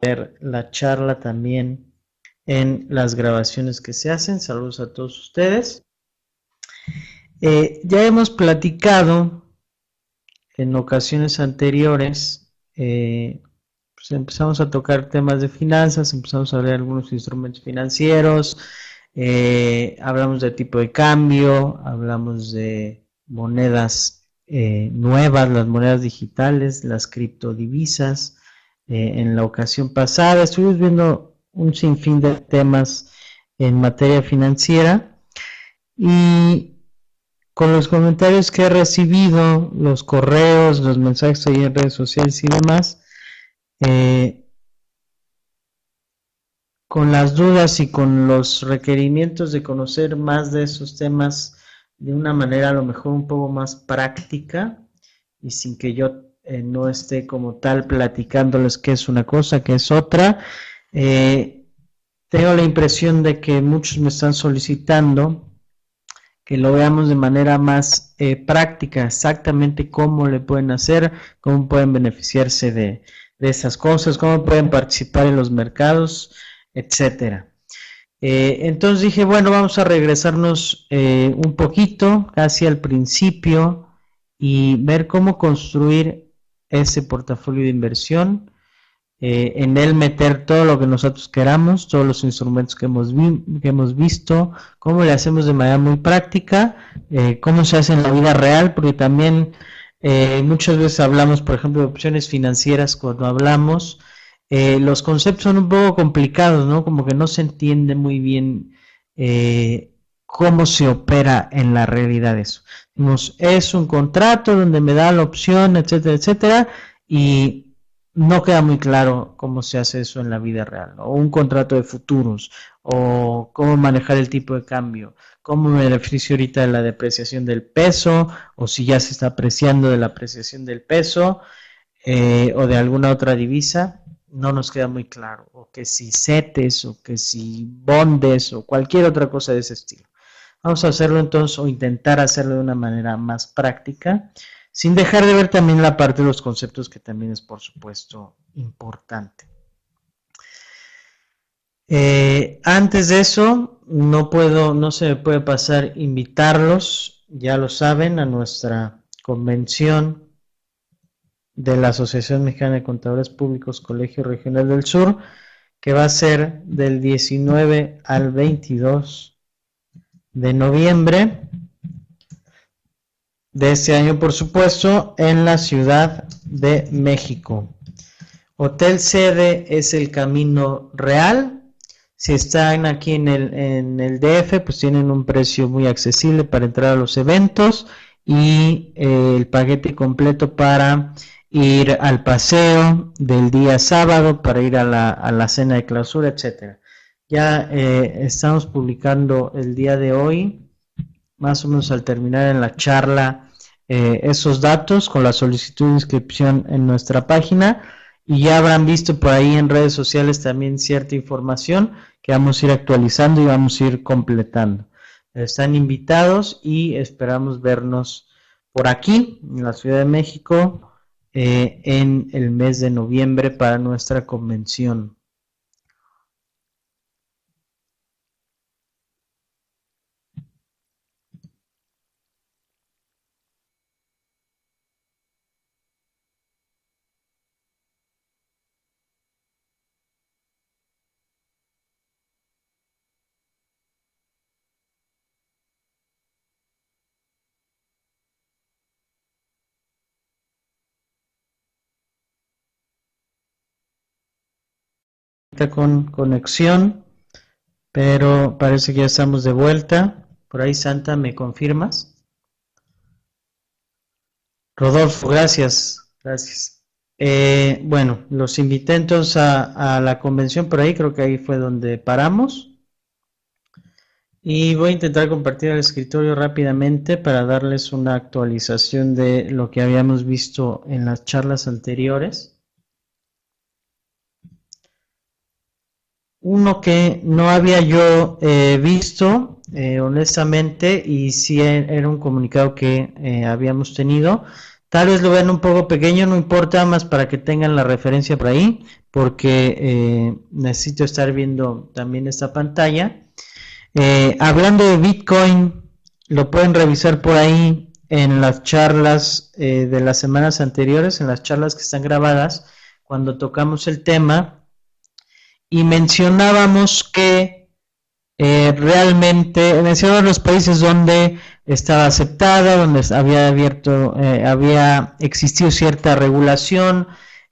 ver la charla también en las grabaciones que se hacen. Saludos a todos ustedes. Eh, ya hemos platicado en ocasiones anteriores, eh, pues empezamos a tocar temas de finanzas, empezamos a ver algunos instrumentos financieros, eh, hablamos de tipo de cambio, hablamos de monedas nuevas, las monedas digitales, las criptodivisas. En la ocasión pasada. Estuvimos viendo un sinfín de temas en materia financiera y con los comentarios que he recibido, los correos, los mensajes ahí en redes sociales y demás, eh, con las dudas y con los requerimientos de conocer más de esos temas de una manera a lo mejor un poco más práctica y sin que yo eh, no esté como tal platicándoles qué es una cosa, qué es otra. Eh, tengo la impresión de que muchos me están solicitando que lo veamos de manera más eh, práctica, exactamente cómo le pueden hacer, cómo pueden beneficiarse de, esas cosas, cómo pueden participar en los mercados, etcétera. Entonces dije, bueno, vamos a regresarnos un poquito, casi al principio, y ver cómo construir ese portafolio de inversión eh, en él meter todo lo que nosotros queramos, todos los instrumentos que hemos, que hemos visto, cómo le hacemos de manera muy práctica, eh, cómo se hace en la vida real, porque también eh, muchas veces hablamos, por ejemplo, de opciones financieras cuando hablamos, los conceptos son un poco complicados, ¿no? Como que no se entiende muy bien cómo se opera en la realidad eso. Es un contrato donde me da la opción, etcétera, etcétera, y no queda muy claro cómo se hace eso en la vida real, o un contrato de futuros, o cómo manejar el tipo de cambio, cómo me beneficio ahorita de la depreciación del peso, o si ya se está apreciando de la apreciación del peso, eh, o de alguna otra divisa, no nos queda muy claro, o que si CETES, o que si bondes, o cualquier otra cosa de ese estilo. Vamos a hacerlo entonces, o intentar hacerlo de una manera más práctica sin dejar de ver también la parte de los conceptos que también es por supuesto importante. Eh, antes de eso, no puedo, no se me puede pasar invitarlos, ya lo saben, a nuestra convención de la Asociación Mexicana de Contadores Públicos Colegio Regional del Sur, que va a ser del 19 al 22 de noviembre de este año, por supuesto, en la Ciudad de México. Hotel sede es el Camino Real. Si están aquí en el, en el DF, pues tienen un precio muy accesible para entrar a los eventos y eh, el paquete completo para ir al paseo del día sábado, para ir a la, a la cena de clausura, etcétera. Ya eh, estamos publicando el día de hoy, más o menos al terminar en la charla eh, esos datos con la solicitud de inscripción en nuestra página y ya habrán visto por ahí en redes sociales también cierta información que vamos a ir actualizando y vamos a ir completando. Están invitados y esperamos vernos por aquí en la Ciudad de México eh, en el mes de noviembre para nuestra convención. Con conexión, pero parece que ya estamos de vuelta. Por ahí, Santa, ¿me confirmas? Rodolfo, gracias, gracias. Eh, bueno, los invité entonces a, a, la convención por ahí, creo que ahí fue donde paramos. Y voy a intentar compartir el escritorio rápidamente para darles una actualización de lo que habíamos visto en las charlas anteriores. Uno que no había yo eh, visto, eh, honestamente, y sí e, era un comunicado que eh, habíamos tenido. Tal vez lo vean un poco pequeño, no importa, más para que tengan la referencia por ahí. porque necesito estar viendo también esta pantalla. Hablando de Bitcoin, lo pueden revisar por ahí en las charlas de las semanas anteriores, en las charlas que están grabadas, cuando tocamos el tema y mencionábamos que realmente, mencionábamos los países donde estaba aceptada, donde había abierto, había existido cierta regulación,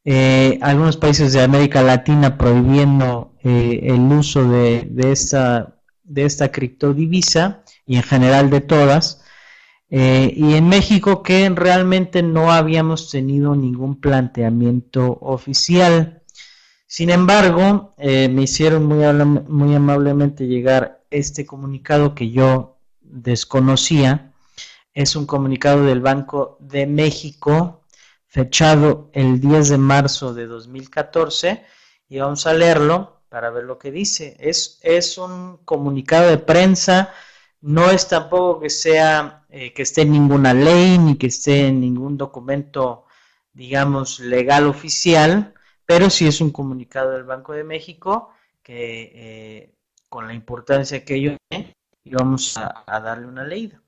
eh, algunos países de América Latina prohibiendo eh, el uso de, esta, de esta criptodivisa y en general de todas. Eh, y en México que realmente no habíamos tenido ningún planteamiento oficial. Sin embargo, me hicieron muy, muy amablemente llegar este comunicado que yo desconocía. Es un comunicado del Banco de México fechado el 10 de marzo de 2014 y vamos a leerlo para ver lo que dice. Es, es un comunicado de prensa, no es tampoco que sea eh, que esté en ninguna ley ni que esté en ningún documento, digamos, legal oficial, pero sí es un comunicado del Banco de México que eh, con la importancia que ello tiene, y vamos a, darle una leída.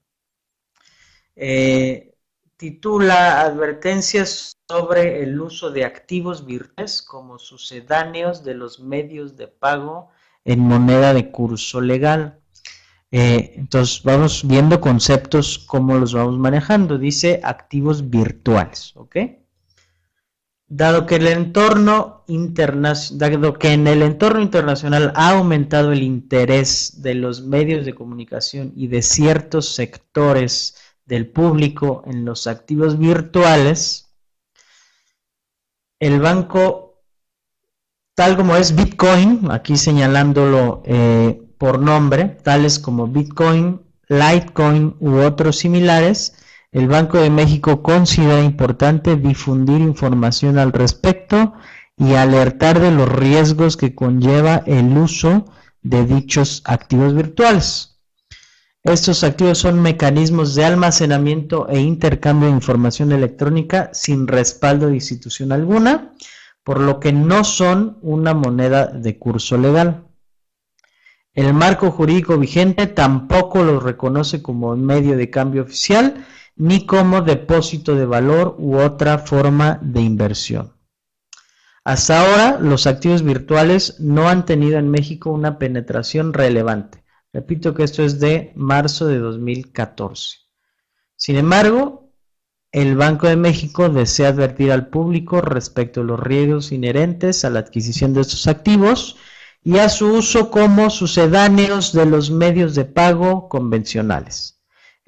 Eh, titula Advertencias sobre el uso de activos virtuales como sucedáneos de los medios de pago en moneda de curso legal. Eh, entonces vamos viendo conceptos, cómo los vamos manejando. Dice activos virtuales, ¿ok? Dado que, el entorno dado que en el entorno internacional ha aumentado el interés de los medios de comunicación y de ciertos sectores del público en los activos virtuales, el banco, tal como es Bitcoin, aquí señalándolo eh, por nombre, tales como Bitcoin, Litecoin u otros similares, el Banco de México considera importante difundir información al respecto y alertar de los riesgos que conlleva el uso de dichos activos virtuales. Estos activos son mecanismos de almacenamiento e intercambio de información electrónica sin respaldo de institución alguna, por lo que no son una moneda de curso legal. El marco jurídico vigente tampoco los reconoce como medio de cambio oficial ni como depósito de valor u otra forma de inversión. Hasta ahora, los activos virtuales no han tenido en México una penetración relevante Repito que esto es de marzo de 2014. Sin embargo, el Banco de México desea advertir al público respecto a los riesgos inherentes a la adquisición de estos activos y a su uso como sucedáneos de los medios de pago convencionales.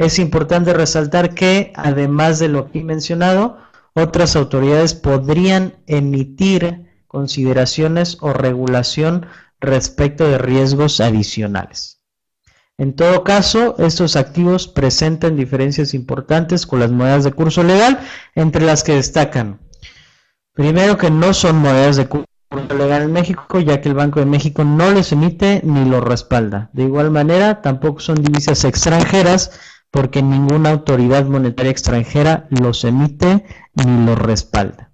Es importante resaltar que, además de lo aquí mencionado, otras autoridades podrían emitir consideraciones o regulación respecto de riesgos adicionales. En todo caso, estos activos presentan diferencias importantes con las monedas de curso legal, entre las que destacan, primero que no son monedas de curso legal en México, ya que el Banco de México no les emite ni los respalda. De igual manera, tampoco son divisas extranjeras, porque ninguna autoridad monetaria extranjera los emite ni los respalda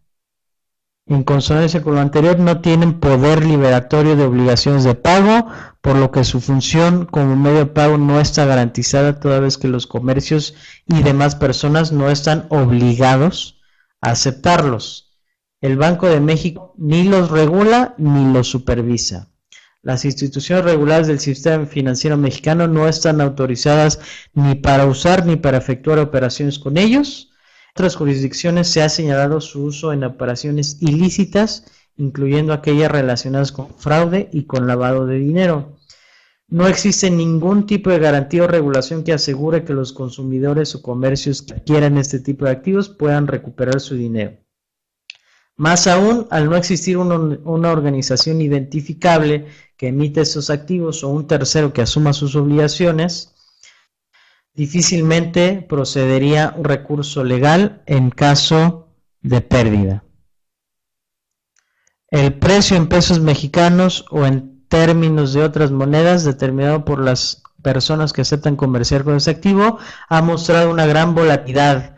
en consonancia con lo anterior, no tienen poder liberatorio de obligaciones de pago, por lo que su función como medio de pago no está garantizada toda vez que los comercios y demás personas no están obligados a aceptarlos. El Banco de México ni los regula ni los supervisa. Las instituciones reguladas del sistema financiero mexicano no están autorizadas ni para usar ni para efectuar operaciones con ellos otras jurisdicciones se ha señalado su uso en operaciones ilícitas, incluyendo aquellas relacionadas con fraude y con lavado de dinero. No existe ningún tipo de garantía o regulación que asegure que los consumidores o comercios que adquieran este tipo de activos puedan recuperar su dinero. Más aún, al no existir una, organización identificable que emite esos activos o un tercero que asuma sus obligaciones, difícilmente procedería un recurso legal en caso de pérdida. El precio en pesos mexicanos o en términos de otras monedas determinado por las personas que aceptan comerciar con ese activo ha mostrado una gran volatilidad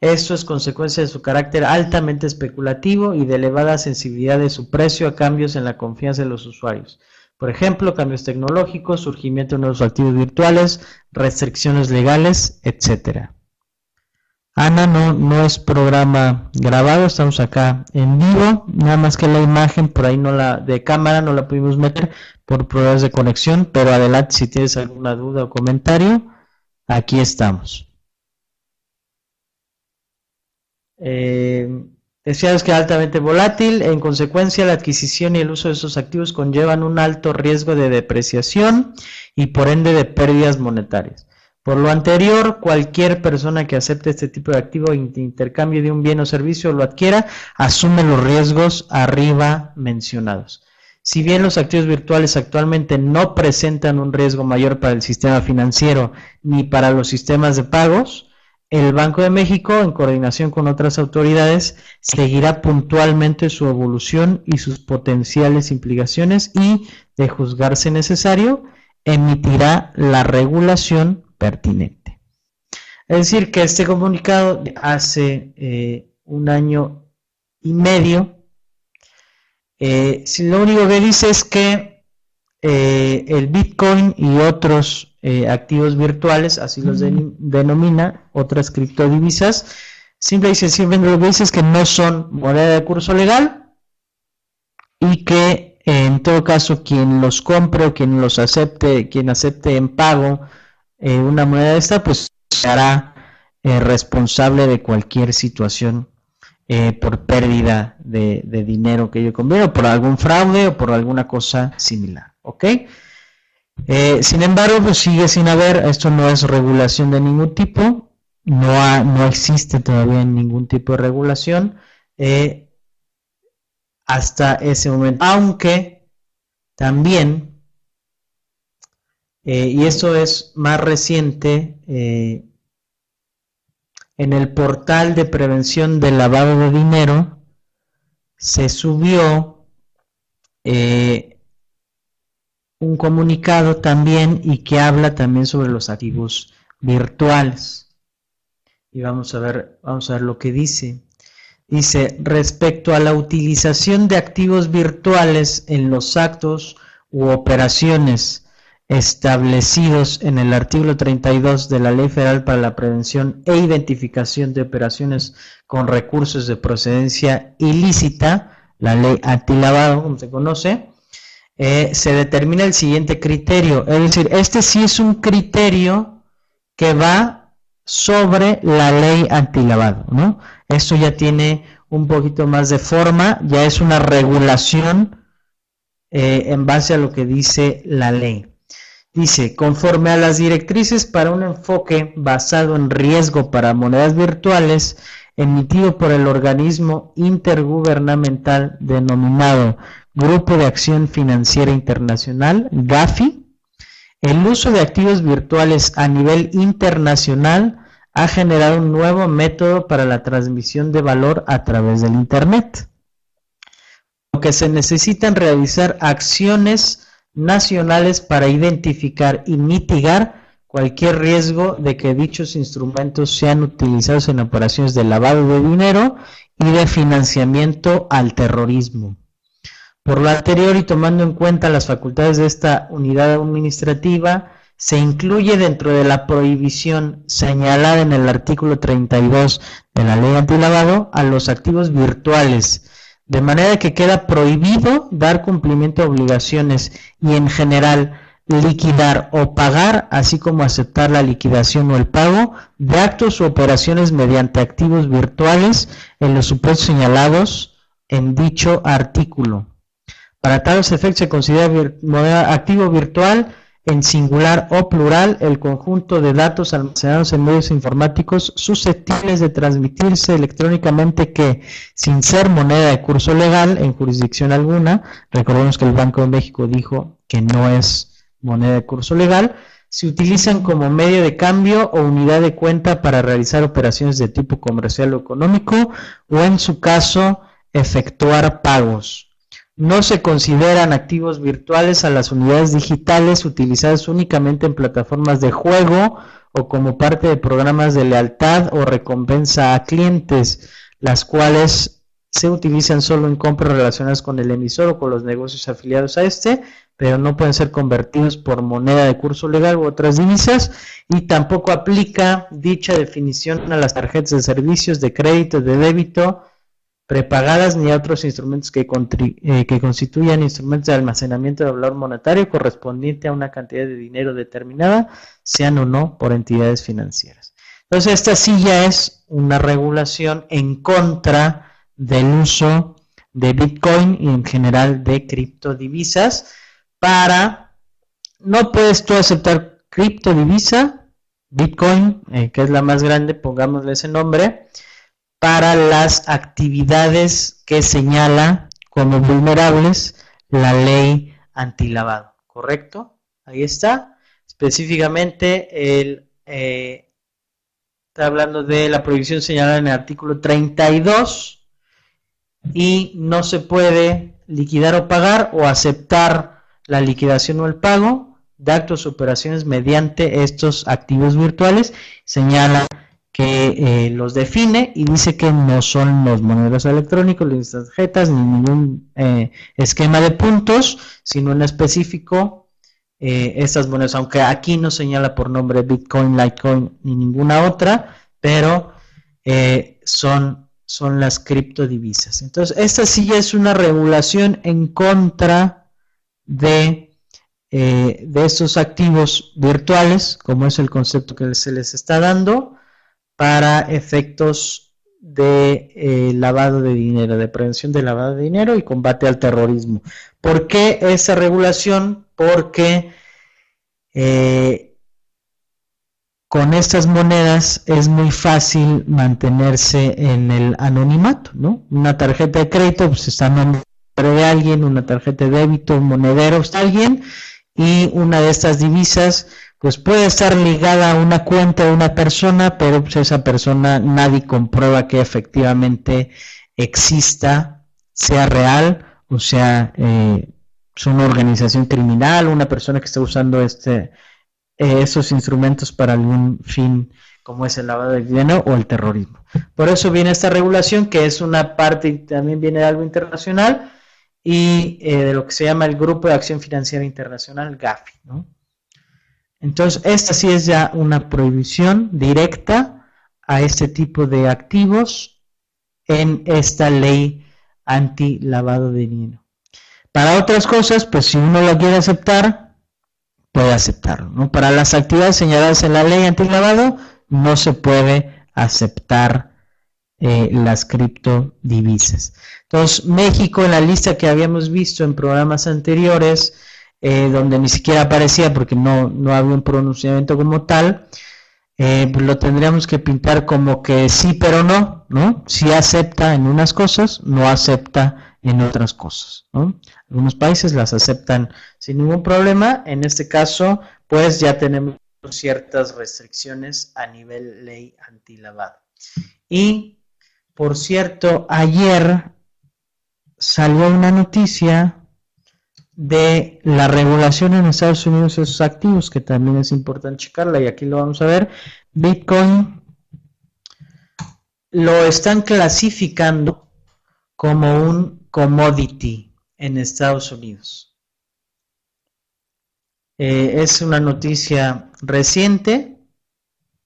Esto es consecuencia de su carácter altamente especulativo y de elevada sensibilidad de su precio a cambios en la confianza de los usuarios. Por ejemplo, cambios tecnológicos, surgimiento de nuevos activos virtuales, restricciones legales, etc. Ana, no, no es programa grabado, estamos acá en vivo, nada más que la imagen por ahí no la de cámara no la pudimos meter por problemas de conexión, pero adelante si tienes alguna duda o comentario, aquí estamos. Eh, que altamente volátil, en consecuencia la adquisición y el uso de esos activos conllevan un alto riesgo de depreciación y por ende de pérdidas monetarias. Por lo anterior, cualquier persona que acepte este tipo de activo de intercambio de un bien o servicio o lo adquiera, asume los riesgos arriba mencionados. Si bien los activos virtuales actualmente no presentan un riesgo mayor para el sistema financiero ni para los sistemas de pagos, el Banco de México, en coordinación con otras autoridades, seguirá puntualmente su evolución y sus potenciales implicaciones y, de juzgarse necesario, emitirá la regulación pertinente. Es decir, que este comunicado hace eh, un año y medio, eh, si lo único que dice es que eh, el Bitcoin y otros activos virtuales, así los denomina, otras criptodivisas, simple y sencillamente lo que dice es que no son moneda de curso legal y que en todo caso quien los compre o quien los acepte, quien acepte en pago eh, una moneda de esta, pues será eh, responsable de cualquier situación eh, por pérdida de, dinero que yo conviene, por algún fraude o por alguna cosa similar. ¿Ok? Sin embargo, pues sigue sin haber, esto no es regulación de ningún tipo, no, no existe todavía ningún tipo de regulación hasta ese momento, aunque también eh, y esto es más reciente eh, en el portal de prevención del lavado de dinero se subió eh, un comunicado también y que habla también sobre los activos virtuales. Y vamos a ver, vamos a ver lo que dice. Dice, respecto a la utilización de activos virtuales en los actos u operaciones establecidos en el artículo 32 de la Ley Federal para la Prevención e Identificación de Operaciones con Recursos de Procedencia Ilícita, la ley antilavado, como se conoce, eh, se determina el siguiente criterio. Es decir, este sí es un criterio que va sobre la ley antilavado, ¿no? Esto ya tiene un poquito más de forma, ya es una regulación eh, en base a lo que dice la ley. Dice, conforme a las directrices para un enfoque basado en riesgo para monedas virtuales, emitido por el organismo intergubernamental denominado Grupo de Acción Financiera Internacional, GAFI, el uso de activos virtuales a nivel internacional ha generado un nuevo método para la transmisión de valor a través del Internet. Lo que se necesitan realizar acciones nacionales para identificar y mitigar cualquier riesgo de que dichos instrumentos sean utilizados en operaciones de lavado de dinero y de financiamiento al terrorismo. Por lo anterior y tomando en cuenta las facultades de esta unidad administrativa, se incluye dentro de la prohibición señalada en el artículo 32 de la ley antilavado a los activos virtuales de manera que queda prohibido dar cumplimiento a obligaciones y en general liquidar o pagar, así como aceptar la liquidación o el pago de actos u operaciones mediante activos virtuales en los supuestos señalados en dicho artículo. Para tales efectos se considera activo virtual en singular o plural. El conjunto de datos almacenados en medios informáticos susceptibles de transmitirse electrónicamente que, sin ser moneda de curso legal en jurisdicción alguna, recordemos que el Banco de México dijo que no es moneda de curso legal, se utilizan como medio de cambio o unidad de cuenta para realizar operaciones de tipo comercial o económico o en su caso efectuar pagos no se consideran activos virtuales a las unidades digitales utilizadas únicamente en plataformas de juego o como parte de programas de lealtad o recompensa a clientes, las cuales se utilizan solo en compras relacionadas con el emisor o con los negocios afiliados a este, pero no pueden ser convertidos por moneda de curso legal u otras divisas y tampoco aplica dicha definición a las tarjetas de servicios de crédito, de débito, prepagadas ni a otros instrumentos que, eh, constituyan instrumentos de almacenamiento de valor monetario correspondiente a una cantidad de dinero determinada, sean o no por entidades financieras. Entonces, esta sí ya es una regulación en contra del uso de Bitcoin y en general de criptodivisas para, no puedes tú aceptar criptodivisa, Bitcoin, eh, que es la más grande, pongámosle ese nombre, para las actividades que señala como vulnerables la ley antilavado, ¿correcto? Ahí está. Específicamente, el, eh, está hablando de la prohibición señalada en el artículo 32 y no se puede liquidar o pagar o aceptar la liquidación o el pago de actos o operaciones mediante estos activos virtuales. Señala que eh, los define y dice que no son los monedas electrónicos, las tarjetas, ni ningún eh, esquema de puntos, sino en específico eh, estas monedas, aunque aquí no señala por nombre Bitcoin, Litecoin ni ninguna otra, pero son, son las criptodivisas. Entonces, esta sí es una regulación en contra de, de estos activos virtuales, como es el concepto que se les está dando para efectos de eh, lavado de dinero, de prevención de lavado de dinero y combate al terrorismo. ¿Por qué esa regulación? Porque eh, con estas monedas es muy fácil mantenerse en el anonimato, ¿no? Una tarjeta de crédito pues está en nombre de alguien, una tarjeta de débito, un monedero, está alguien y una de estas divisas pues puede estar ligada a una cuenta de una persona, pero pues esa persona nadie comprueba que efectivamente exista, sea real, o sea, eh, es una organización criminal, una persona que está usando este, eh, esos instrumentos para algún fin como es el lavado de dinero o el terrorismo. Por eso viene esta regulación, que es una parte también viene de algo internacional, y eh, de lo que se llama el Grupo de Acción Financiera Internacional, GAFI, ¿no? Entonces, esta sí es ya una prohibición directa a este tipo de activos en esta ley anti-lavado de dinero. Para otras cosas, pues si uno lo quiere aceptar, puede aceptarlo. ¿no? Para las actividades señaladas en la ley anti-lavado, no se puede aceptar eh, las criptodivisas. Entonces, México, en la lista que habíamos visto en programas anteriores, eh, donde ni siquiera aparecía porque no, no había un pronunciamiento como tal, eh, pues lo tendríamos que pintar como que sí, pero no, ¿no? Sí acepta en unas cosas, no acepta en otras cosas, ¿no? Algunos países las aceptan sin ningún problema, en este caso, pues ya tenemos ciertas restricciones a nivel ley antilavado. Y, por cierto, ayer salió una noticia de la regulación en Estados Unidos de esos activos, que también es importante checarla y aquí lo vamos a ver. Bitcoin lo están clasificando como un commodity en Estados Unidos. Eh, es una noticia reciente,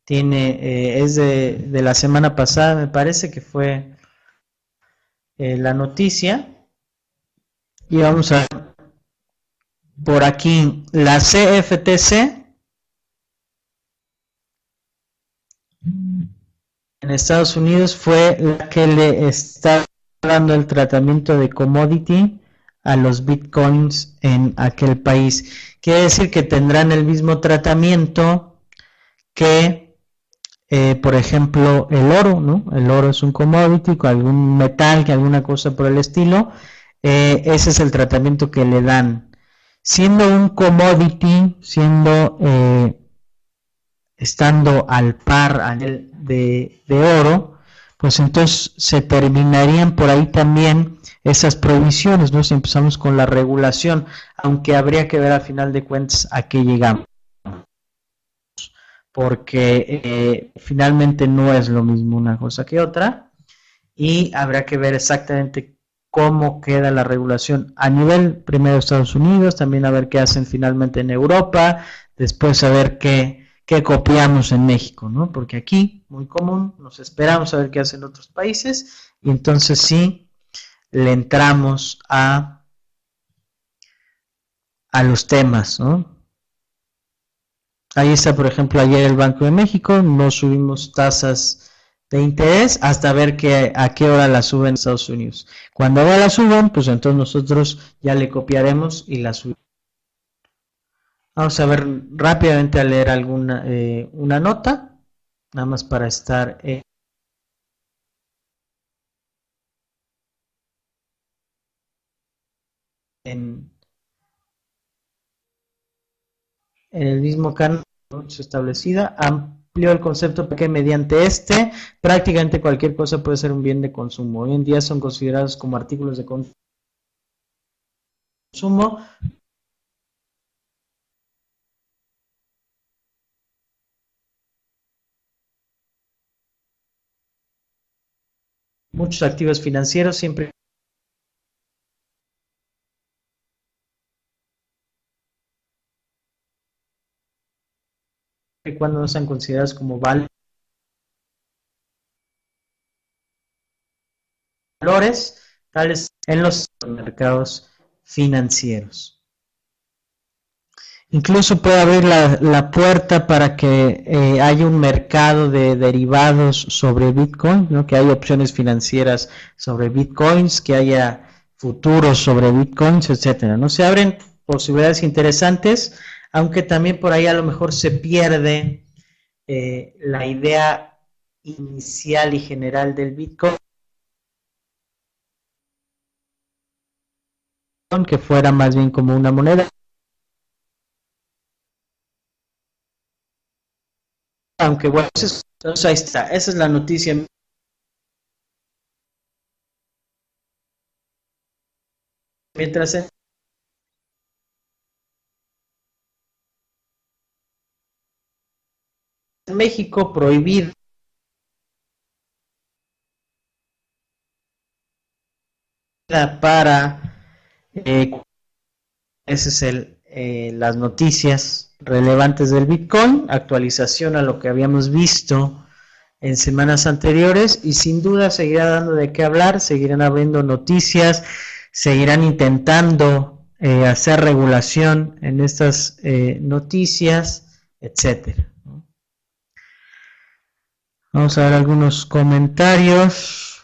tiene, eh, es de, la semana pasada, me parece que fue eh, la noticia. Y vamos a por aquí la CFTC en Estados Unidos fue la que le está dando el tratamiento de commodity a los bitcoins en aquel país. Quiere decir que tendrán el mismo tratamiento que, eh, por ejemplo, el oro, ¿no? El oro es un commodity, algún metal, que alguna cosa por el estilo. Eh, ese es el tratamiento que le dan siendo un commodity, siendo eh, estando al par de, de, oro, pues entonces se terminarían por ahí también esas prohibiciones, ¿no? Si empezamos con la regulación, aunque habría que ver al final de cuentas a qué llegamos. Porque eh, finalmente no es lo mismo una cosa que otra y habrá que ver exactamente cómo queda la regulación a nivel primero Estados Unidos, también a ver qué hacen finalmente en Europa, después a ver qué, que copiamos en México, ¿no? Porque aquí, muy común, nos esperamos a ver qué hacen otros países y entonces sí le entramos a, a los temas, ¿no? Ahí está, por ejemplo, ayer el Banco de México, no subimos tasas de interés hasta ver que, a qué hora la suben en Estados Unidos. Cuando ahora la suban, pues entonces nosotros ya le copiaremos y la subimos. Vamos a ver rápidamente a leer alguna eh, una nota, nada más para estar en el mismo canal establecida, amplió el concepto que mediante este prácticamente cualquier cosa puede ser un bien de consumo. Hoy en día son considerados como artículos de consumo muchos activos financieros siempre cuando no sean considerados como valores tales en los mercados financieros. Incluso puede abrir la, puerta para que eh, haya un mercado de derivados sobre Bitcoin, ¿no? que haya opciones financieras sobre Bitcoins, que haya futuros sobre Bitcoins, etcétera. ¿no? Se abren posibilidades interesantes, aunque también por ahí a lo mejor se pierde eh, la idea inicial y general del Bitcoin, que fuera más bien como una moneda aunque bueno, entonces ahí está, esa es la noticia. Mientras México prohibir para eh, ese es el eh, las noticias relevantes del Bitcoin, actualización a lo que habíamos visto en semanas anteriores y sin duda seguirá dando de qué hablar, seguirán abriendo noticias, seguirán intentando eh, hacer regulación en estas eh, noticias, etcétera. Vamos a ver algunos comentarios.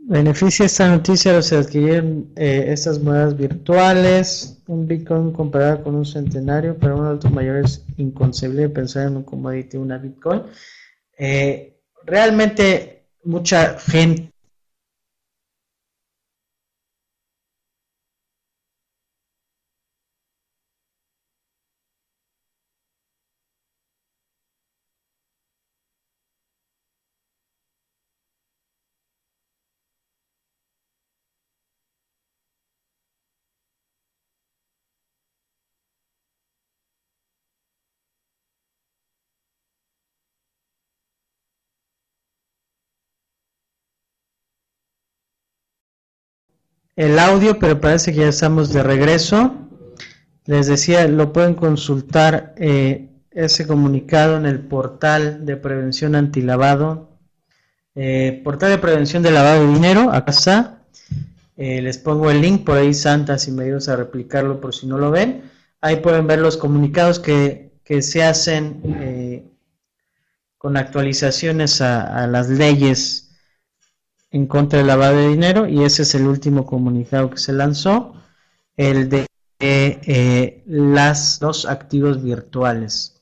Beneficia esta noticia los que adquieren eh, estas monedas virtuales. Un Bitcoin comparado con un centenario para un alto mayor es inconcebible pensar en un commodity, una Bitcoin. Eh, realmente mucha gente el audio, pero parece que ya estamos de regreso. Les decía, lo pueden consultar eh, ese comunicado en el portal de prevención antilavado, eh, portal de prevención de lavado de dinero, acá está. Eh, les pongo el link por ahí, Santa, si me ayudas a replicarlo por si no lo ven. Ahí pueden ver los comunicados que, se hacen con actualizaciones a las leyes en contra del lavado de dinero y ese es el último comunicado que se lanzó, el de eh, las dos activos virtuales.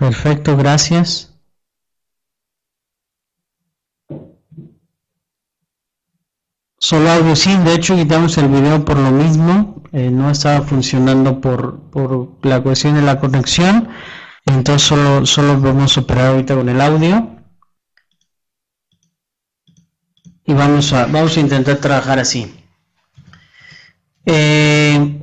Perfecto, gracias. Solo audio, sí, de hecho quitamos el video por lo mismo, eh, no estaba funcionando por, por, la cuestión de la conexión, entonces solo, solo vamos a operar ahorita con el audio. Y vamos a, vamos a intentar trabajar así. Eh,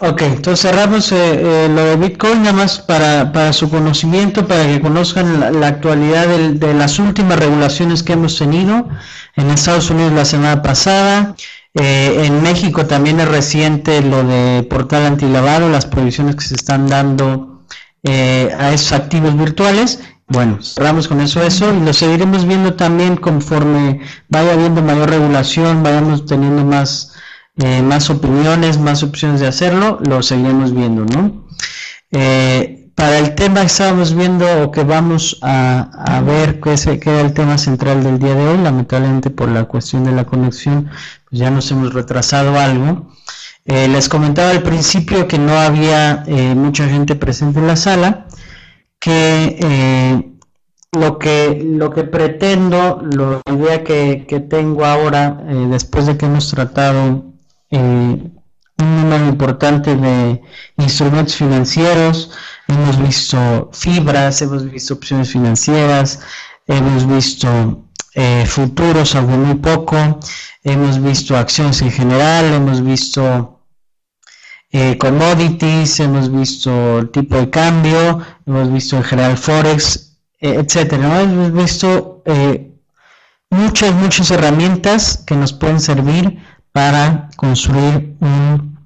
ok, entonces cerramos eh, eh, lo de Bitcoin nada más para, su conocimiento, para que conozcan la, actualidad de, las últimas regulaciones que hemos tenido en Estados Unidos la semana pasada. en México también es reciente lo de portal antilavado, las prohibiciones que se están dando a esos activos virtuales. Bueno, cerramos con eso eso y lo seguiremos viendo también conforme vaya habiendo mayor regulación, vayamos teniendo más eh, más opiniones, más opciones de hacerlo, lo seguiremos viendo, ¿no? Eh, para el tema que estábamos viendo o que vamos a, ver, que es, que el tema central del día de hoy, lamentablemente por la cuestión de la conexión, pues ya nos hemos retrasado algo. Eh, les comentaba al principio que no había mucha gente presente en la sala, que lo que lo que pretendo, la idea que, tengo ahora, después de que hemos tratado un número importante de instrumentos financieros, hemos visto fibras, hemos visto opciones financieras, hemos visto eh, futuros, algo muy poco, hemos visto acciones en general, hemos visto eh, commodities, hemos visto el tipo de cambio, hemos visto en general forex, etcétera. Hemos visto muchas, muchas herramientas que nos pueden servir para construir un,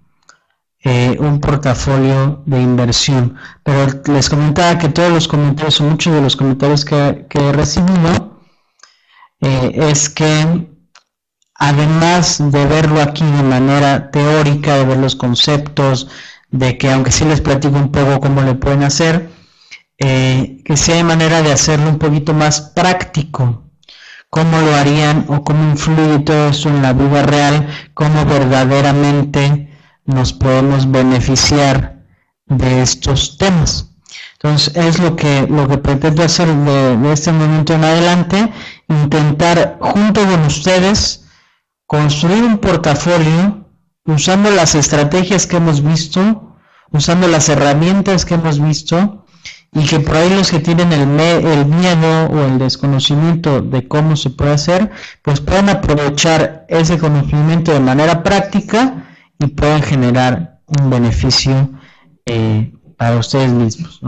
eh, un portafolio de inversión. Pero les comentaba que todos los comentarios, o muchos de los comentarios que, he recibido, eh, es que además de verlo aquí de manera teórica, de ver los conceptos, de que aunque sí les platico un poco cómo le pueden hacer, eh, que si hay manera de hacerlo un poquito más práctico, cómo lo harían o cómo influye todo eso en la vida real, cómo verdaderamente nos podemos beneficiar de estos temas. Entonces es lo que, lo que pretendo hacer de, este momento en adelante, intentar junto con ustedes construir un portafolio usando las estrategias que hemos visto, usando las herramientas que hemos visto, y que por ahí los que tienen el, miedo o el desconocimiento de cómo se puede hacer, pues pueden aprovechar ese conocimiento de manera práctica y pueden generar un beneficio eh, para ustedes mismos.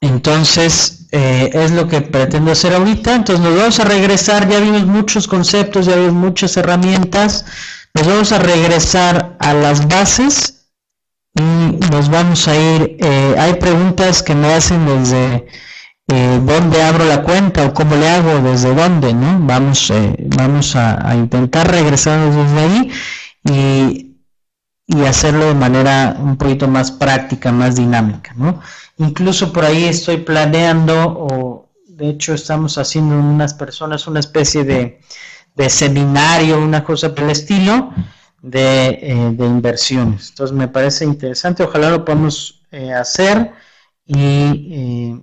Entonces, eh, es lo que pretendo hacer ahorita. Entonces, nos vamos a regresar, ya vimos muchos conceptos, ya vimos muchas herramientas, nos vamos a regresar a las bases y nos vamos a ir. Eh, hay preguntas que me hacen desde eh, dónde abro la cuenta o cómo le hago, desde dónde, ¿no? Vamos, eh, vamos a, intentar regresar desde ahí y, y, hacerlo de manera un poquito más práctica, más dinámica, ¿no? Incluso por ahí estoy planeando, o de hecho estamos haciendo unas personas una especie de, de seminario, una cosa por el estilo eh, de, inversiones. Entonces me parece interesante, ojalá lo podamos eh, hacer y, eh,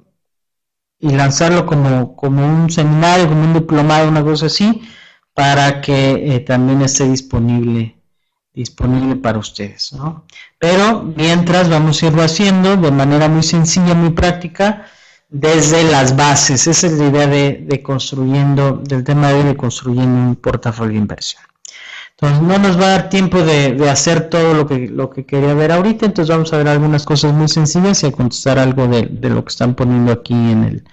y lanzarlo como, como, un seminario, como un diplomado, una cosa así, para que también esté disponible disponible para ustedes, ¿no? Pero mientras vamos a irlo haciendo de manera muy sencilla, muy práctica, desde las bases. Esa es la idea de, de construyendo, del tema de, de construyendo un portafolio de inversión. Entonces no nos va a dar tiempo de, hacer todo lo que, lo que quería ver ahorita, entonces vamos a ver algunas cosas muy sencillas y a contestar algo de, lo que están poniendo aquí en el,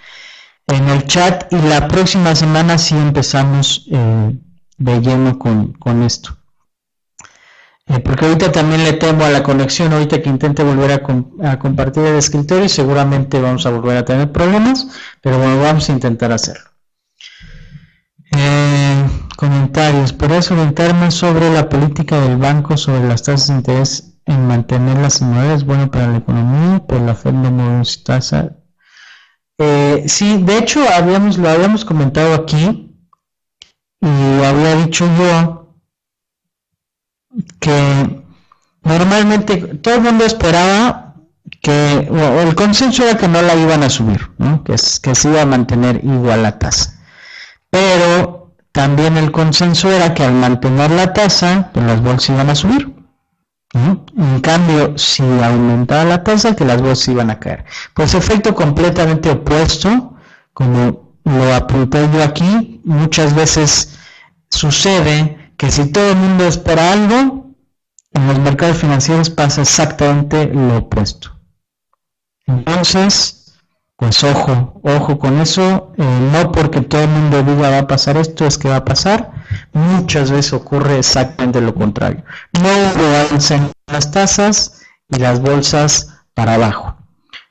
en el chat. Y la próxima semana sí empezamos eh, de lleno con, esto. Eh, porque ahorita también le temo a la conexión, ahorita que intente volver a, a compartir el escritorio, seguramente vamos a volver a tener problemas, pero bueno, vamos a intentar hacerlo. Comentarios. ¿Podrías comentarme sobre la política del banco sobre las tasas de interés en mantener las es bueno para la economía? Por la Fed no tasa. Eh, sí, de hecho habíamos, lo habíamos comentado aquí y había dicho yo que normalmente todo el mundo esperaba que el consenso era que no la iban a subir, que, que se iba a mantener igual la tasa. Pero también el consenso era que al mantener la tasa, pues las bolsas iban a subir. En cambio, si aumentaba la tasa, que las bolsas iban a caer. Pues efecto completamente opuesto, como lo apunté yo aquí, muchas veces sucede que si todo el mundo espera algo, en los mercados financieros pasa exactamente lo opuesto. Entonces, pues ojo, ojo con eso, eh, no porque todo el mundo diga va a pasar esto, es que va a pasar, muchas veces ocurre exactamente lo contrario. No hubo las tasas y las bolsas para abajo.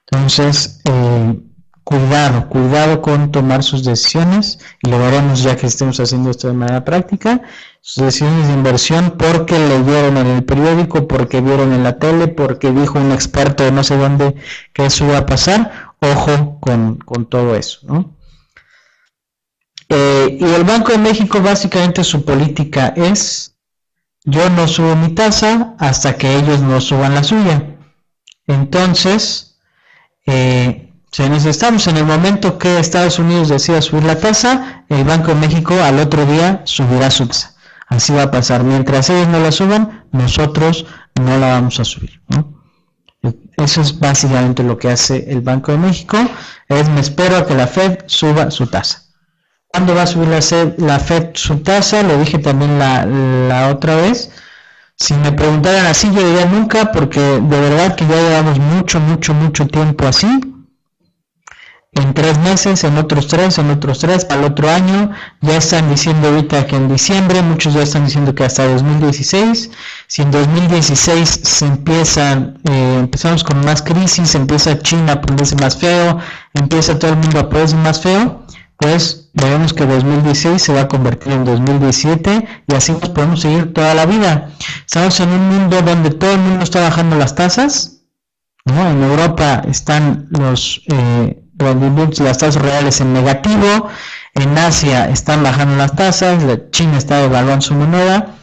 Entonces, eh, cuidado, cuidado con tomar sus decisiones y lo veremos ya que estemos haciendo esto de manera práctica, sus decisiones de inversión porque leyeron en el periódico, porque vieron en la tele, porque dijo un experto de no sé dónde que eso iba a pasar, ojo con, todo eso, eh, y el Banco de México básicamente su política es yo no subo mi tasa hasta que ellos no suban la suya. Entonces, eh, si nos en el momento que Estados Unidos decida subir la tasa, el Banco de México al otro día subirá su tasa. Así va a pasar. Mientras ellos no la suban, nosotros no la vamos a subir. Eso es básicamente lo que hace el Banco de México. Es me espero a que la Fed suba su tasa. ¿Cuándo va a subir la, la Fed su tasa? Lo dije también la, la otra vez. Si me preguntaran así, yo diría nunca, porque de verdad que ya llevamos mucho, mucho, mucho tiempo así en tres meses, en otros tres, en otros tres, para el otro año. Ya están diciendo ahorita que en diciembre, muchos ya están diciendo que hasta 2016. Si en 2016 se empiezan, eh, empezamos con más crisis, empieza China a ponerse más feo, empieza todo el mundo a ponerse más feo, pues veremos que 2016 se va a convertir en 2017 y así nos podemos seguir toda la vida. Estamos en un mundo donde todo el mundo está bajando las tasas. ¿no? En Europa están los... Eh, las tasas reales en negativo, en Asia están bajando las tasas, China está devaluando su moneda,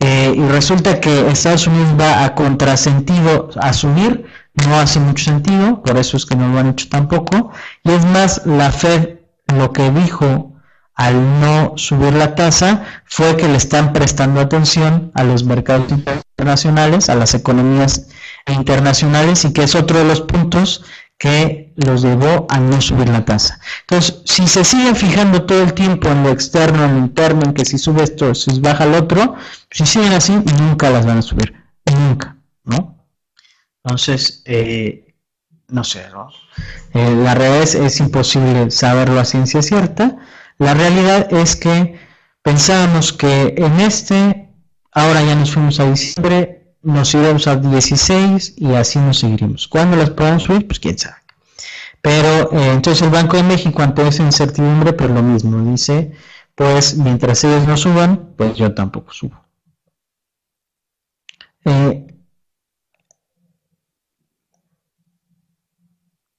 eh, y resulta que Estados Unidos va a contrasentido a subir, no hace mucho sentido, por eso es que no lo han hecho tampoco, y es más, la Fed lo que dijo al no subir la tasa fue que le están prestando atención a los mercados internacionales, a las economías internacionales y que es otro de los puntos que los llevó a no subir la tasa. Entonces, si se siguen fijando todo el tiempo en lo externo, en lo interno, en que si sube esto, si baja el otro, si siguen así, nunca las van a subir. Nunca, ¿no? Entonces, eh, no sé, ¿no? Eh, la realidad es, es imposible saberlo a ciencia cierta. La realidad es que pensábamos que en este, ahora ya nos fuimos a diciembre, nos iremos a 16 y así nos seguiremos. ¿Cuándo las podemos subir? Pues quién sabe. Pero eh, entonces el Banco de México ante esa incertidumbre, pues lo mismo, dice, pues mientras ellos no suban, pues yo tampoco subo. Eh,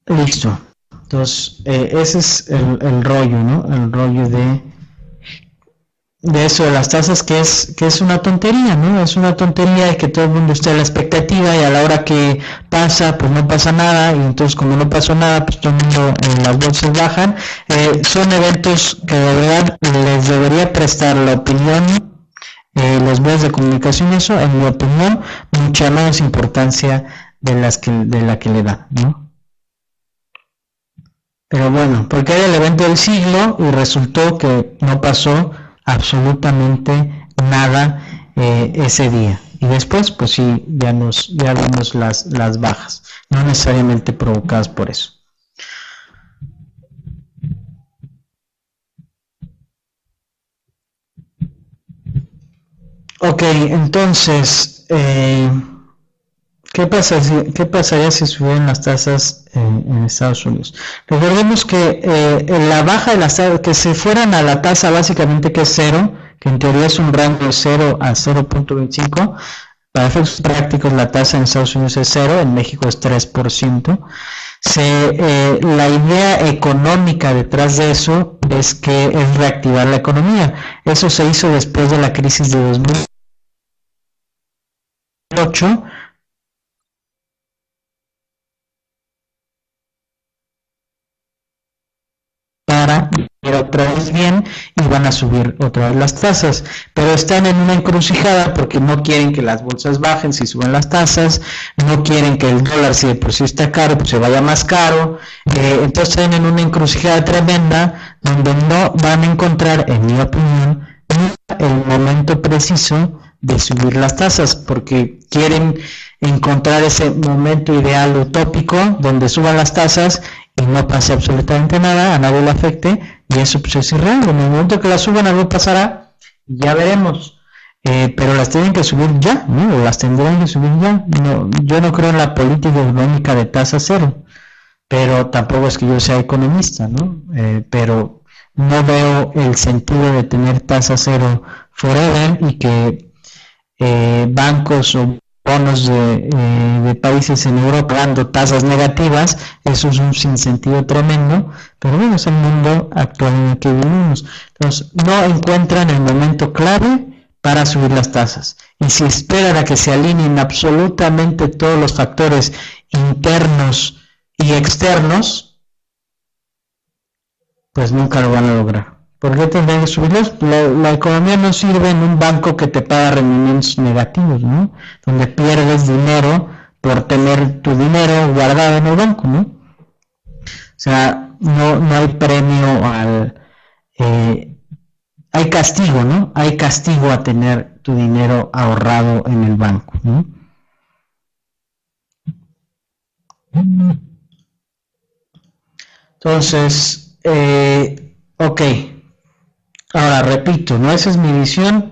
listo. Entonces, eh, ese es el, el rollo, ¿no? El rollo de de eso de las tasas que es que es una tontería no es una tontería de que todo el mundo esté a la expectativa y a la hora que pasa pues no pasa nada y entonces como no pasó nada pues todo el mundo eh, las bolsas bajan. Eh, son eventos que de verdad les debería prestar la opinión eh, los medios de comunicación eso en mi opinión mucha más importancia de las que de la que le da no pero bueno porque era el evento del siglo y resultó que no pasó absolutamente nada eh, ese día. Y después, pues sí, ya nos, ya vemos las, las bajas, no necesariamente provocadas por eso. Ok, entonces, eh, ¿Qué, pasa ¿Qué pasaría si subieran las tasas en, Estados Unidos? Recordemos que eh, la baja de las tasas, que se fueran a la tasa básicamente que es cero, que en teoría es un rango de 0 a 0.25, para efectos prácticos la tasa en Estados Unidos es cero, en México es 3%. Se, eh, la idea económica detrás de eso es que es reactivar la economía. Eso se hizo después de la crisis de 2008 cara pero otra vez bien y van a subir otra vez las tasas. Pero están en una encrucijada porque no quieren que las bolsas bajen si suben las tasas, no quieren que el dólar si de por sí está caro, pues se vaya más caro. Eh, entonces están en una encrucijada tremenda donde no van a encontrar, en mi opinión, el momento preciso de subir las tasas porque quieren encontrar ese momento ideal utópico donde suban las tasas no pase absolutamente nada, a nadie le afecte y eso pues, es irreal. En el momento que las suban, algo pasará, ya veremos. Eh, pero las tienen que subir ya, ¿no? Las tendrán que subir ya. No, yo no creo en la política económica de tasa cero, pero tampoco es que yo sea economista, ¿no? Eh, pero no veo el sentido de tener tasa cero forever y que eh, bancos o bonos de, eh, de, países en Europa dando tasas negativas, eso es un sinsentido tremendo, pero bueno, es el mundo actual en el que vivimos. Entonces, no encuentran el momento clave para subir las tasas. Y si esperan a que se alineen absolutamente todos los factores internos y externos, pues nunca lo van a lograr. ¿Por qué tendrían que subirlos? La, economía no sirve en un banco que te paga rendimientos negativos, ¿no? Donde pierdes dinero por tener tu dinero guardado en el banco, ¿no? O sea, no, no hay premio al... Eh, hay castigo, ¿no? Hay castigo a tener tu dinero ahorrado en el banco, ¿no? Entonces, eh, ok. Ahora, repito, ¿no? Esa es mi visión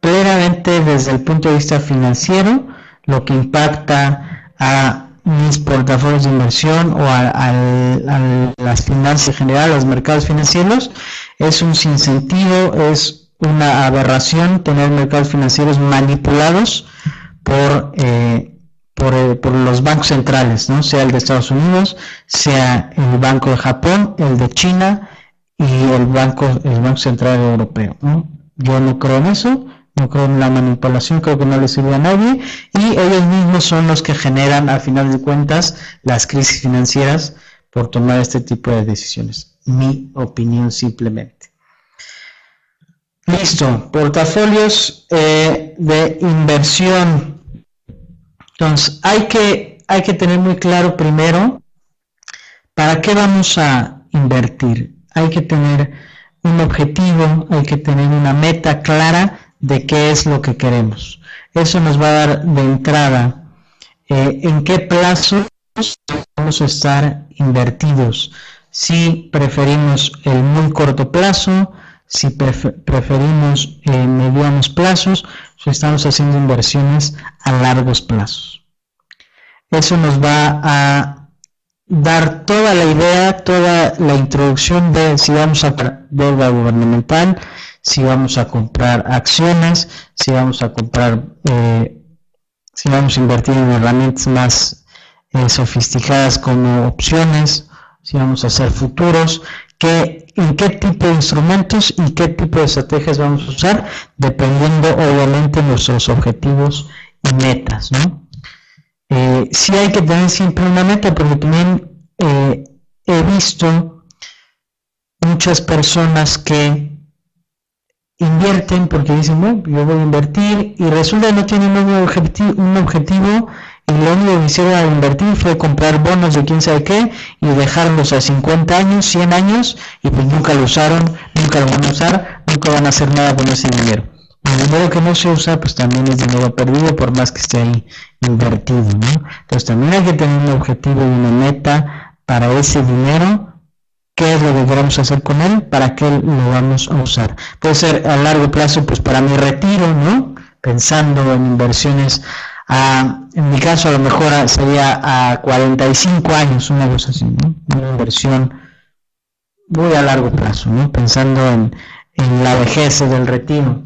plenamente desde el punto de vista financiero, lo que impacta a mis portafolios de inversión o a, las finanzas en general, a los mercados financieros, es un sinsentido, es una aberración tener mercados financieros manipulados por, eh, eh, por, los bancos centrales, ¿no? sea el de Estados Unidos, sea el Banco de Japón, el de China, y el Banco, el Banco Central Europeo. Yo no creo en eso, no creo en la manipulación, creo que no le sirve a nadie y ellos mismos son los que generan, a final de cuentas, las crisis financieras por tomar este tipo de decisiones. Mi opinión simplemente. Listo, portafolios eh, de inversión. Entonces, hay que, hay que tener muy claro primero para qué vamos a invertir hay que tener un objetivo, hay que tener una meta clara de qué es lo que queremos. Eso nos va a dar de entrada eh, en qué plazo vamos a estar invertidos. Si preferimos el muy corto plazo, si preferimos eh, medianos plazos, si estamos haciendo inversiones a largos plazos. Eso nos va a dar toda la idea, toda la introducción de si vamos a comprar deuda gubernamental, si vamos a comprar acciones, si vamos a comprar, eh, si vamos a invertir en herramientas más eh, sofisticadas como opciones, si vamos a hacer futuros, en qué tipo de instrumentos y qué tipo de estrategias vamos a usar, dependiendo obviamente de nuestros objetivos y metas, ¿no? Eh, sí hay que tener siempre una meta, porque también eh, he visto muchas personas que invierten porque dicen, yo voy a invertir y resulta que no tienen un objetivo, un objetivo y lo único que hicieron invertir fue comprar bonos de quién sabe qué y dejarlos a 50 años, 100 años y pues nunca lo usaron, nunca lo van a usar, nunca van a hacer nada con ese dinero. El dinero que no se usa, pues también es dinero perdido por más que esté ahí invertido, ¿no? Entonces también hay que tener un objetivo y una meta para ese dinero, qué es lo que queremos hacer con él, para qué lo vamos a usar. Puede ser a largo plazo, pues para mi retiro, ¿no? Pensando en inversiones a, en mi caso a lo mejor sería a 45 años, una cosa así, ¿no? Una inversión muy a largo plazo, ¿no? Pensando en, en la vejez del retiro.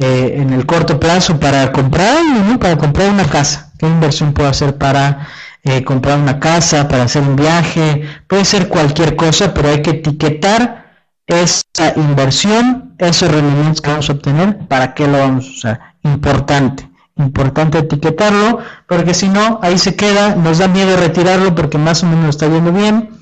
Eh, en el corto plazo para comprar, para comprar una casa. ¿Qué inversión puedo hacer para eh, comprar una casa, para hacer un viaje? Puede ser cualquier cosa, pero hay que etiquetar esa inversión, esos rendimientos que vamos a obtener, para qué lo vamos a usar. Importante, importante etiquetarlo, porque si no, ahí se queda, nos da miedo retirarlo porque más o menos está yendo bien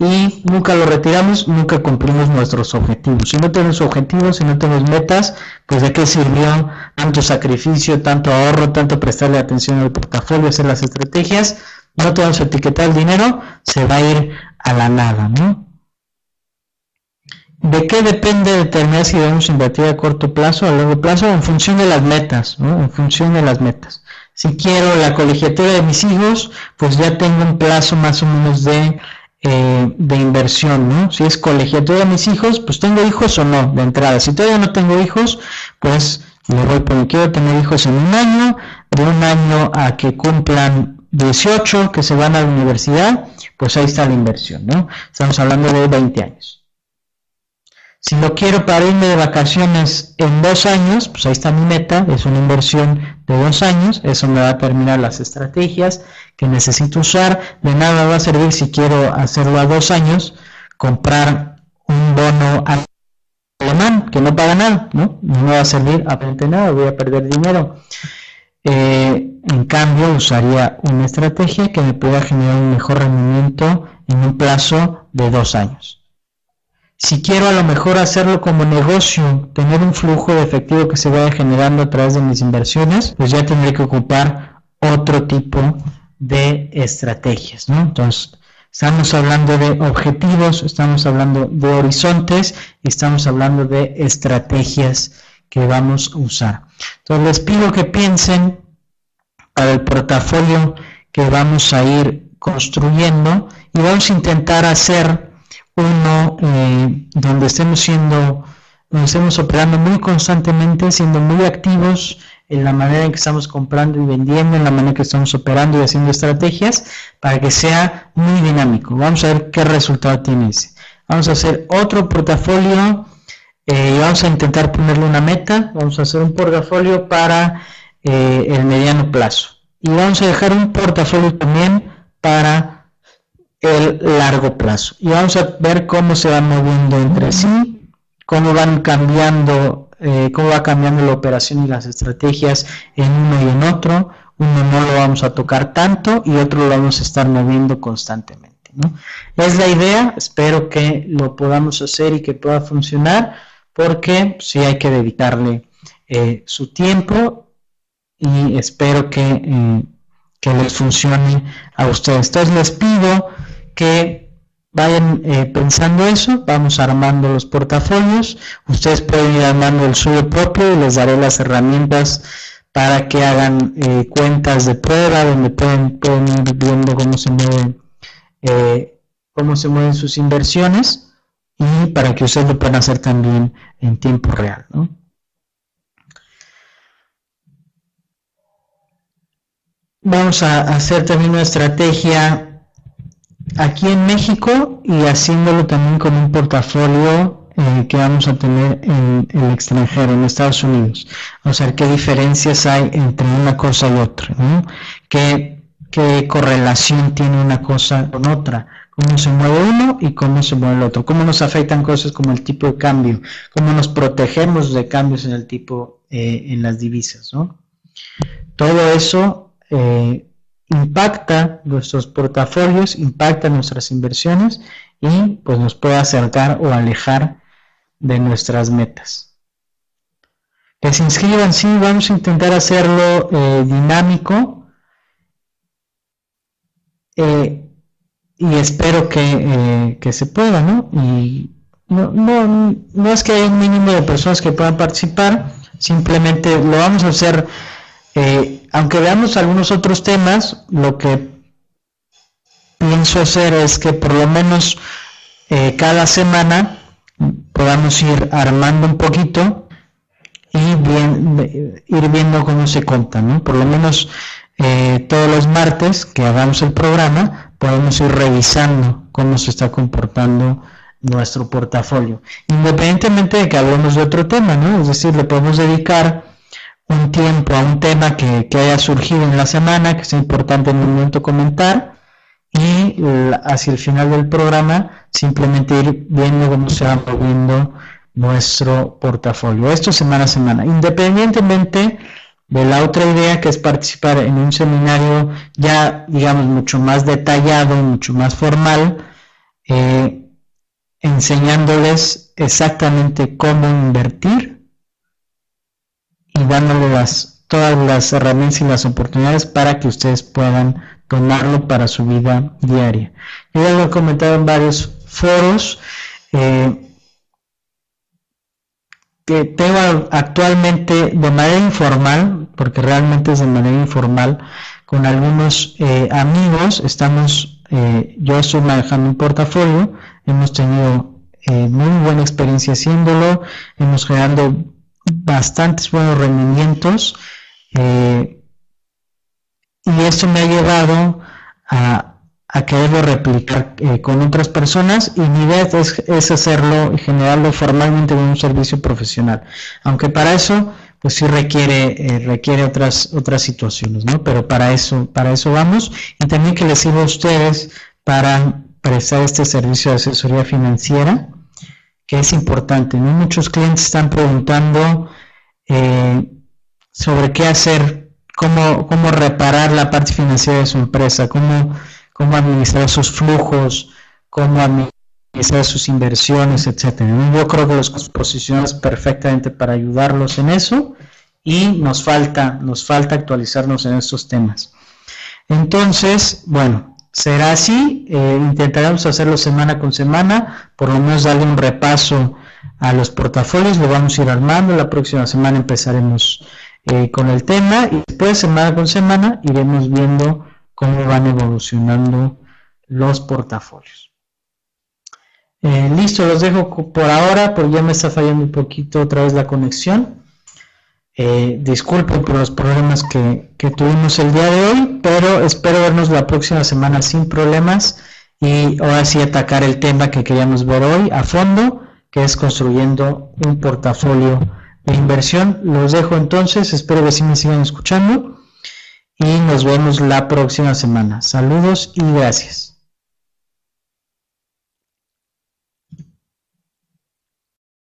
y nunca lo retiramos, nunca cumplimos nuestros objetivos. Si no tenemos objetivos, si no tenemos metas, pues de qué sirvió tanto sacrificio, tanto ahorro, tanto prestarle atención al portafolio, hacer las estrategias, no tenemos etiquetar el dinero, se va a ir a la nada, ¿no? ¿De qué depende determinar si debemos invertir a corto plazo o a largo plazo? En función de las metas, ¿no? En función de las metas. Si quiero la colegiatura de mis hijos, pues ya tengo un plazo más o menos de eh, de inversión, ¿no? Si es colegiatura de mis hijos, pues tengo hijos o no, de entrada. Si todavía no tengo hijos, pues le voy por quiero tener hijos en un año, de un año a que cumplan 18, que se van a la universidad, pues ahí está la inversión, ¿no? Estamos hablando de 20 años. Si lo quiero para irme de vacaciones en dos años, pues ahí está mi meta, es una inversión de dos años, eso me va a terminar las estrategias que necesito usar, de nada va a servir si quiero hacerlo a dos años, comprar un bono alemán que no paga nada, ¿no? No me va a servir aparentemente nada, voy a perder dinero. Eh, en cambio, usaría una estrategia que me pueda generar un mejor rendimiento en un plazo de dos años. Si quiero a lo mejor hacerlo como negocio, tener un flujo de efectivo que se vaya generando a través de mis inversiones, pues ya tendré que ocupar otro tipo de estrategias, ¿no? Entonces, estamos hablando de objetivos, estamos hablando de horizontes y estamos hablando de estrategias que vamos a usar. Entonces, les pido que piensen para el portafolio que vamos a ir construyendo y vamos a intentar hacer uno eh, donde estemos siendo, donde estemos operando muy constantemente, siendo muy activos en la manera en que estamos comprando y vendiendo, en la manera en que estamos operando y haciendo estrategias, para que sea muy dinámico. Vamos a ver qué resultado tiene ese. Vamos a hacer otro portafolio eh, y vamos a intentar ponerle una meta. Vamos a hacer un portafolio para eh, el mediano plazo. Y vamos a dejar un portafolio también para el largo plazo. Y vamos a ver cómo se van moviendo entre sí, cómo van cambiando, eh, cómo va cambiando la operación y las estrategias en uno y en otro. Uno no lo vamos a tocar tanto y otro lo vamos a estar moviendo constantemente. ¿no? Es la idea, espero que lo podamos hacer y que pueda funcionar, porque sí hay que dedicarle eh, su tiempo y espero que, eh, que les funcione a ustedes. Entonces les pido que vayan eh, pensando eso, vamos armando los portafolios, ustedes pueden ir armando el suyo propio y les daré las herramientas para que hagan eh, cuentas de prueba donde pueden, pueden, ir viendo cómo se mueven eh, cómo se mueven sus inversiones y para que ustedes lo puedan hacer también en tiempo real. Vamos a hacer también una estrategia aquí en México y haciéndolo también con un portafolio eh, que vamos a tener en, el extranjero, en Estados Unidos. O sea, qué diferencias hay entre una cosa y otra, ¿no? ¿Qué, qué correlación tiene una cosa con otra, cómo se mueve uno y cómo se mueve el otro, cómo nos afectan cosas como el tipo de cambio, cómo nos protegemos de cambios en el tipo, eh, en las divisas, ¿no? Todo eso eh, impacta nuestros portafolios, impacta nuestras inversiones y pues nos puede acercar o alejar de nuestras metas. Que se inscriban, sí, vamos a intentar hacerlo eh, dinámico eh, y espero que, eh, se pueda, ¿no? Y no, no, no es que haya un mínimo de personas que puedan participar, simplemente lo vamos a hacer aunque veamos algunos otros temas, lo que pienso hacer es que por lo menos eh, cada semana podamos ir armando un poquito y ir viendo cómo se cuenta, ¿no? Por lo menos eh, todos los martes que hagamos el programa podemos ir revisando cómo se está comportando nuestro portafolio, independientemente de que hablemos de otro tema, ¿no? Es decir, le podemos dedicar un tiempo a un tema que, haya surgido en la semana, que sea importante en el momento comentar, y hacia el final del programa simplemente ir viendo cómo se va moviendo nuestro portafolio. Esto semana a semana, independientemente de la otra idea que es participar en un seminario ya, digamos, mucho más detallado, mucho más formal, eh, enseñándoles exactamente cómo invertir y dándoles todas las herramientas y las oportunidades para que ustedes puedan tomarlo para su vida diaria. Yo ya lo he comentado en varios foros. Eh, que tengo actualmente de manera informal, porque realmente es de manera informal, con algunos eh, amigos, estamos, eh, yo estoy manejando un portafolio, hemos tenido muy buena experiencia haciéndolo, hemos generado bastantes buenos rendimientos y esto me ha llevado a, quererlo replicar eh, con otras personas y mi idea es, hacerlo y generarlo formalmente en un servicio profesional. Aunque para eso, pues sí requiere, eh, requiere otras, otras situaciones, ¿no? Pero para eso, para eso vamos y también que les sirva a ustedes para prestar este servicio de asesoría financiera, que es importante. Muchos clientes están preguntando eh, sobre qué hacer cómo, cómo reparar la parte financiera de su empresa, cómo, cómo administrar sus flujos, cómo administrar sus inversiones, etcétera. Yo creo que los posicionamos perfectamente para ayudarlos en eso y nos falta, nos falta actualizarnos en estos temas. Entonces, bueno, será así, eh, intentaremos hacerlo semana con semana, por lo menos darle un repaso a los portafolios, lo vamos a ir armando, la próxima semana empezaremos eh, con el tema y después semana con semana iremos viendo cómo van evolucionando los portafolios. Eh, listo, los dejo por ahora porque ya me está fallando un poquito otra vez la conexión. Eh, disculpen por los problemas que, que, tuvimos el día de hoy, pero espero vernos la próxima semana sin problemas y ahora sí atacar el tema que queríamos ver hoy a fondo, que es construyendo un portafolio de inversión. Los dejo entonces, espero que sí me sigan escuchando y nos vemos la próxima semana. Saludos y gracias.